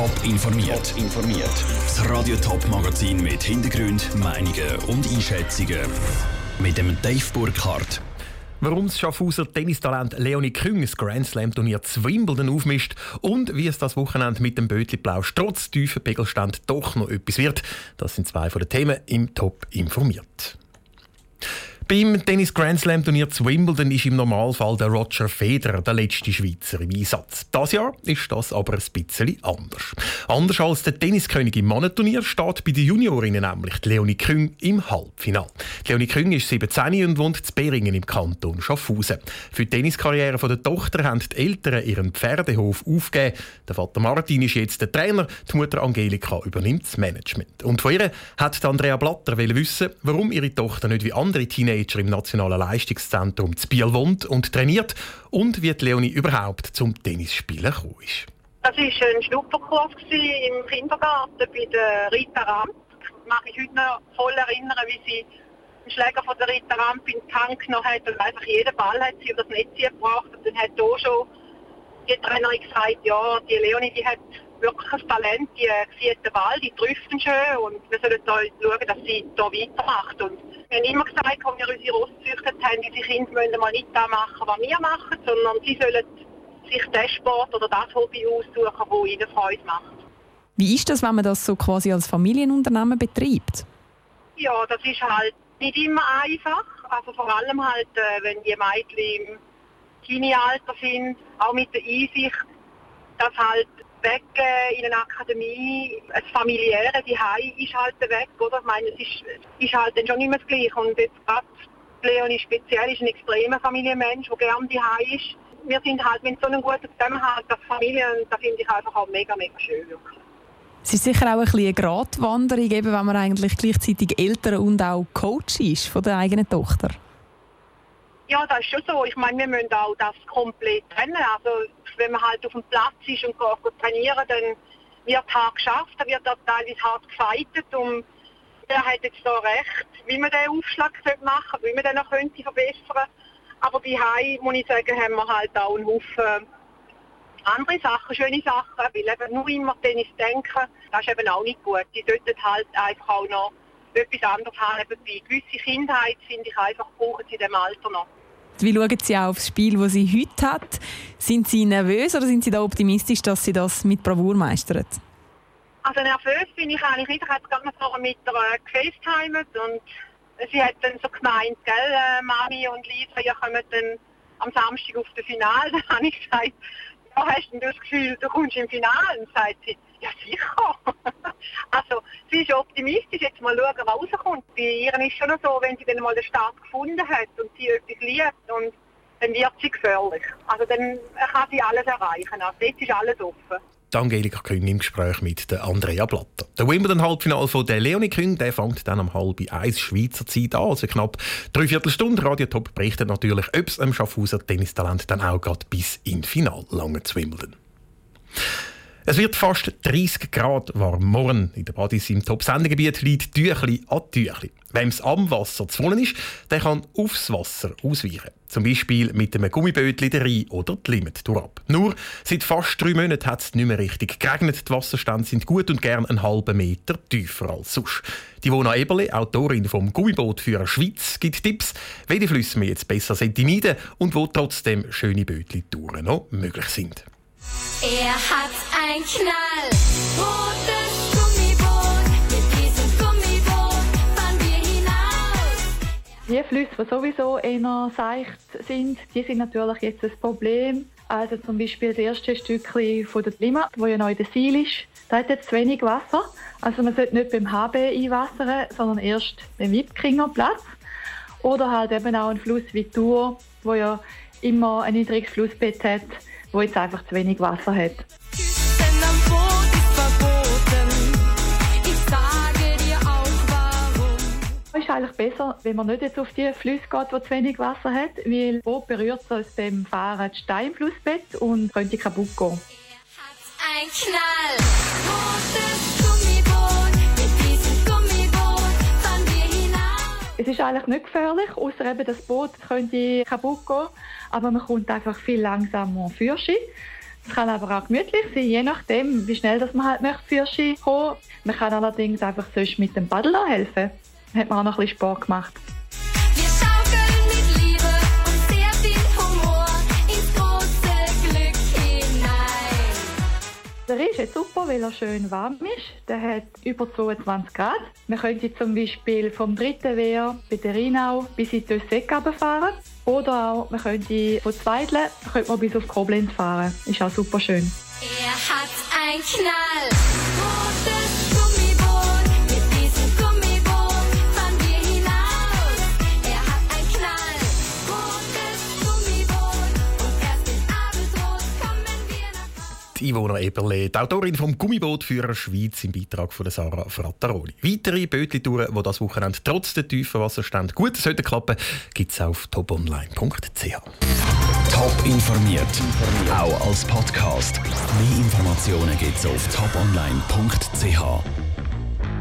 Top informiert. informiert. Das Radio Top Magazin mit Hintergrund, Meinungen und Einschätzungen mit dem Dave Burkhardt. Warum das Schaffhauser Tennistalent Leonie Küng das Grand Slam Turnier zu Wimbledon aufmischt und wie es das Wochenende mit dem Bötli Plausch trotz tiefer Pegelstand doch noch etwas wird, das sind zwei von den Themen im Top informiert. Beim Tennis Grand Slam Turnier zu Wimbledon ist im Normalfall der Roger Federer der letzte Schweizer im Einsatz. Das Jahr ist das aber ein bisschen anders. Anders als der Tenniskönig im Mannenturnier steht bei den Juniorinnen nämlich Leonie Küng im Halbfinale. Leonie Küng ist 17 und wohnt in Beringen im Kanton Schaffhausen. Für die Tenniskarriere der Tochter haben die Eltern ihren Pferdehof aufgegeben. Der Vater Martin ist jetzt der Trainer, die Mutter Angelika übernimmt das Management. Und von ihr hat Andrea Blatter wissen, warum ihre Tochter nicht wie andere Teenager Teenager im Nationalen Leistungszentrum zu Biel wohnt und trainiert und wie die Leonie überhaupt zum Tennisspielen ist. Das war ein Schnupperkurs im Kindergarten bei der Rita Ramp. Ich mag mich heute noch voll erinnern, wie sie den Schläger von der Rita Ramp in den Tank genommen hat und einfach jeden Ball hat sie über das Netz gebracht. Und dann hat hier schon die Trainerin gesagt, ja, die Leonie, die hat wirklich ein Talent, die sieht den Ball, die trifft ihn schön und wir sollen da schauen, dass sie da weitermacht. Und wir haben immer gesagt, als wir unsere Ross gezüchtet haben, diese Kinder müssen mal nicht das machen, was wir machen, sondern sie sollen sich den Sport oder das Hobby aussuchen, das ihnen Freude macht. Wie ist das, wenn man das so quasi als Familienunternehmen betreibt? Ja, das ist halt nicht immer einfach. Also vor allem halt, äh, wenn die Mädchen im Teenie-Alter sind, auch mit der Einsicht, dass halt weg in einer Akademie, das familiäre, Hai ist halt weg, oder? Ich meine, es ist, ist halt dann schon immer das Gleiche. Und jetzt gerade Leonie speziell ist ein extremer Familienmensch, der gerne Hai ist. Wir sind halt mit so einem guten Zusammenhalt als Familie und das finde ich einfach auch mega, mega schön. Es ist sicher auch ein bisschen eine Gratwanderung, eben, wenn man eigentlich gleichzeitig Eltern und auch Coach ist von der eigenen Tochter. Ja, das ist schon so. Ich meine, wir müssen auch das komplett trennen. Also wenn man halt auf dem Platz ist und geht, trainieren, dann wird hart geschafft, dann wird da teilweise hart gefeitet und er hat jetzt da recht, wie man den Aufschlag machen sollte, wie man den noch könnte verbessern Aber bei Hai, muss ich sagen, haben wir halt auch einen Haufen andere Sachen, schöne Sachen, weil eben nur immer Tennis denken, das ist eben auch nicht gut. Die sollten halt einfach auch noch etwas anderes haben. Eben bei gewisser Kindheit, finde ich einfach, brauchen sie in diesem Alter noch. Wie schauen Sie auch auf das Spiel, das sie heute hat? Sind Sie nervös oder sind Sie da optimistisch, dass sie das mit Bravour meistern? Also nervös bin ich eigentlich nicht. Ich habe gerade vorher mit der äh, gefacetimet und sie hat dann so gemeint, gell, äh, Mami und Lisa, ihr kommt dann am Samstag auf das Finale. Dann habe ich gesagt, ja, hast du das Gefühl, du kommst im Finale? Und sagt sie, ja sicher. Ist optimistisch, jetzt mal schauen, was rauskommt. Bei ihr ist schon so, wenn sie dann mal den Start gefunden hat und sie etwas liebt, und dann wird sie gefährlich. Also dann kann sie alles erreichen. Also jetzt ist alles offen. Die Angelika Küng im Gespräch mit Andrea Blatter. Der Wimbledon-Halbfinale von der Leonie Küng der fängt dann um halb eins Schweizer Zeit an, also knapp dreiviertel Stunde. Radio Top berichtet natürlich, ob es am Schaffhauser Tennistalent dann auch gerade bis ins Final lange zu Wimbledon. Es wird fast 30 Grad warm. Morgen in der Badis im Top-Sendegebiet liegt Tüchli an Tüchli. Wem es am Wasser zu wollen ist, der kann aufs Wasser ausweichen. Zum Beispiel mit einem Gummibötli der Rhein oder die Limit ab. Nur seit fast drei Monaten hat es nicht mehr richtig geregnet. Die Wasserstände sind gut und gern einen halben Meter tiefer als sonst. Die Wona Eberle, Autorin vom Gummiboot für Schweiz, gibt Tipps, welche Flüsse man jetzt besser meiden und wo trotzdem schöne Bötli-Touren noch möglich sind. Er hat ein Knall, rotes Gummiboot. Mit diesem Gummiboot fahren wir hinaus. Die Flüsse, die sowieso eher seicht sind, die sind natürlich jetzt das Problem. Also zum Beispiel das erste Stückchen von der Limmat, wo ja in der Sil ist, da hat jetzt zu wenig Wasser. Also man sollte nicht beim HB einwassern, sondern erst beim Wipkingerplatz. Oder halt eben auch ein Fluss wie Tour, wo ja immer ein niedriges Flussbett hat wo jetzt einfach zu wenig Wasser hat. Küssen am Boot ist verboten. Ich sage dir auch warum. Es ist eigentlich besser, wenn man nicht jetzt auf die Flüsse geht, wo zu wenig Wasser hat, weil Boot berührt sonst beim Fahren das Steinflussbett und könnte kaputt gehen. Er hat ein Knall, Es ist eigentlich nicht gefährlich, außer eben das Boot könnte kaputt gehen, aber man kommt einfach viel langsamer für Es kann aber auch gemütlich sein, je nachdem, wie schnell das man halt möchte für Ski kommen. Man kann allerdings einfach sonst mit dem Paddel helfen. Hat man auch noch ein bisschen Sport gemacht. Ist jetzt super, weil er schön warm ist. Der hat über 22 Grad. Man könnte zum Beispiel vom dritten Wehr bei der Rheinau bis in die Össeck fahren. Oder auch, man könnte von Zweidle könnte man bis auf Koblenz fahren. Ist auch super schön. Er hat ein Knall. Die Ivona Eberle, die Autorin vom Gummibootführer Schweiz im Beitrag von Sarah Frattaroli. Weitere Bötli-Touren, die das Wochenende trotz der tiefen Wasserstände gut sollten klappen, gibt es auf toponline.ch. Top informiert, auch als Podcast. Mehr Informationen gibt es auf toponline.ch.